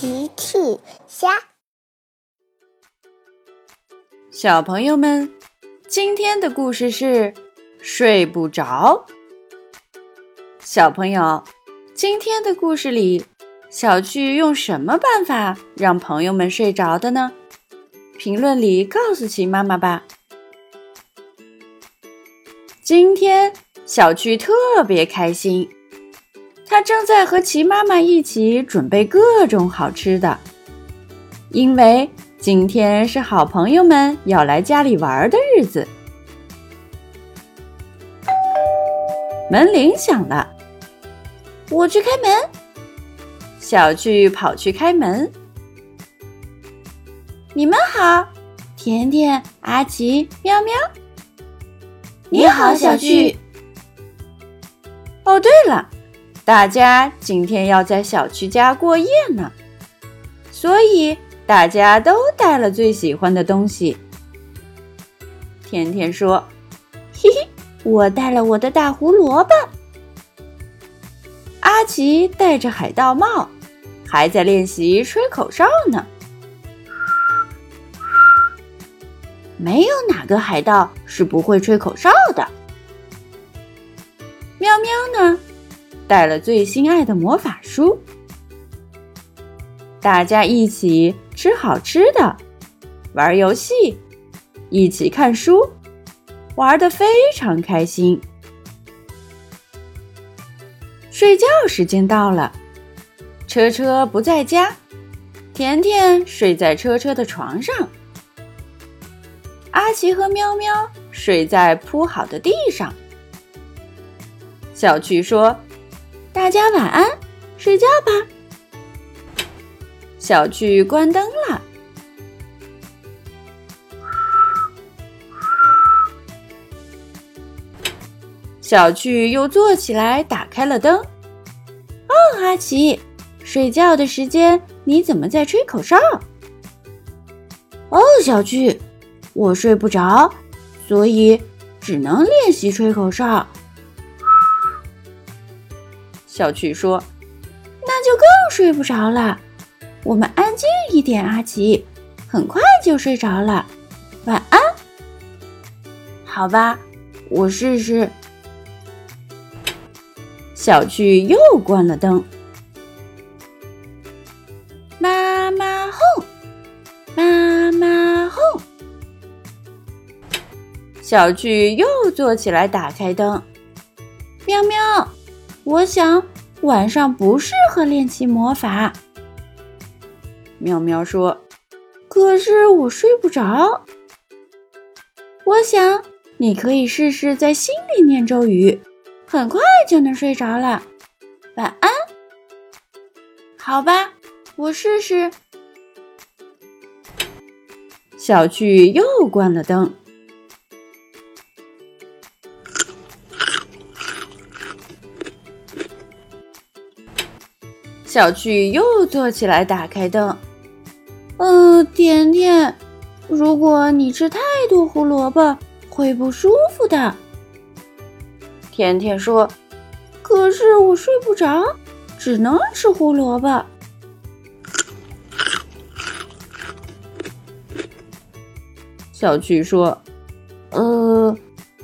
奇趣虾，小朋友们，今天的故事是睡不着。小朋友，今天的故事里，小趣用什么办法让朋友们睡着的呢？评论里告诉奇妈妈吧。今天小趣特别开心。他正在和齐妈妈一起准备各种好吃的，因为今天是好朋友们要来家里玩的日子。门铃响了，我去开门。小趣跑去开门。你们好，甜甜、阿奇、喵喵。你好，小趣。哦，对了。大家今天要在小区家过夜呢，所以大家都带了最喜欢的东西。甜甜说：“嘿嘿，我带了我的大胡萝卜。”阿奇戴着海盗帽，还在练习吹口哨呢。没有哪个海盗是不会吹口哨的。喵喵呢？带了最心爱的魔法书，大家一起吃好吃的，玩游戏，一起看书，玩的非常开心。睡觉时间到了，车车不在家，甜甜睡在车车的床上，阿奇和喵喵睡在铺好的地上。小趣说。大家晚安，睡觉吧。小趣关灯了。小趣又坐起来，打开了灯。哦，阿奇，睡觉的时间你怎么在吹口哨？哦，小趣，我睡不着，所以只能练习吹口哨。小趣说：“那就更睡不着了。我们安静一点，阿奇，很快就睡着了。晚安。”好吧，我试试。小趣又关了灯。妈妈哄，妈妈哄。小趣又坐起来，打开灯。喵喵。我想晚上不适合练习魔法。喵喵说：“可是我睡不着。我想你可以试试在心里念咒语，很快就能睡着了。晚安。”好吧，我试试。小趣又关了灯。小趣又坐起来，打开灯。嗯，甜甜，如果你吃太多胡萝卜，会不舒服的。甜甜说：“可是我睡不着，只能吃胡萝卜。”小趣说：“呃，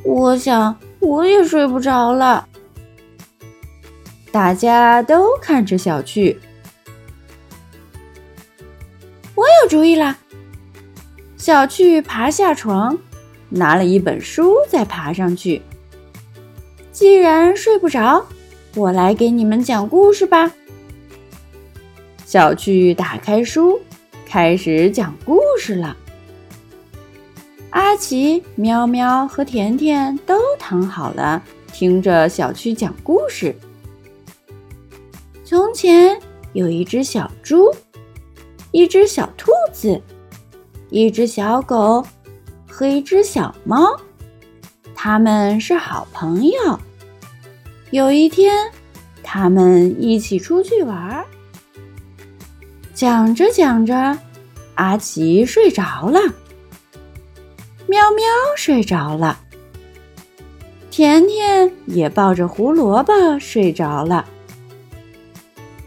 我想我也睡不着了。”大家都看着小趣。我有主意了。小趣爬下床，拿了一本书，再爬上去。既然睡不着，我来给你们讲故事吧。小趣打开书，开始讲故事了。阿奇、喵喵和甜甜都躺好了，听着小趣讲故事。从前有一只小猪，一只小兔子，一只小狗和一只小猫，他们是好朋友。有一天，他们一起出去玩儿，讲着讲着，阿奇睡着了，喵喵睡着了，甜甜也抱着胡萝卜睡着了。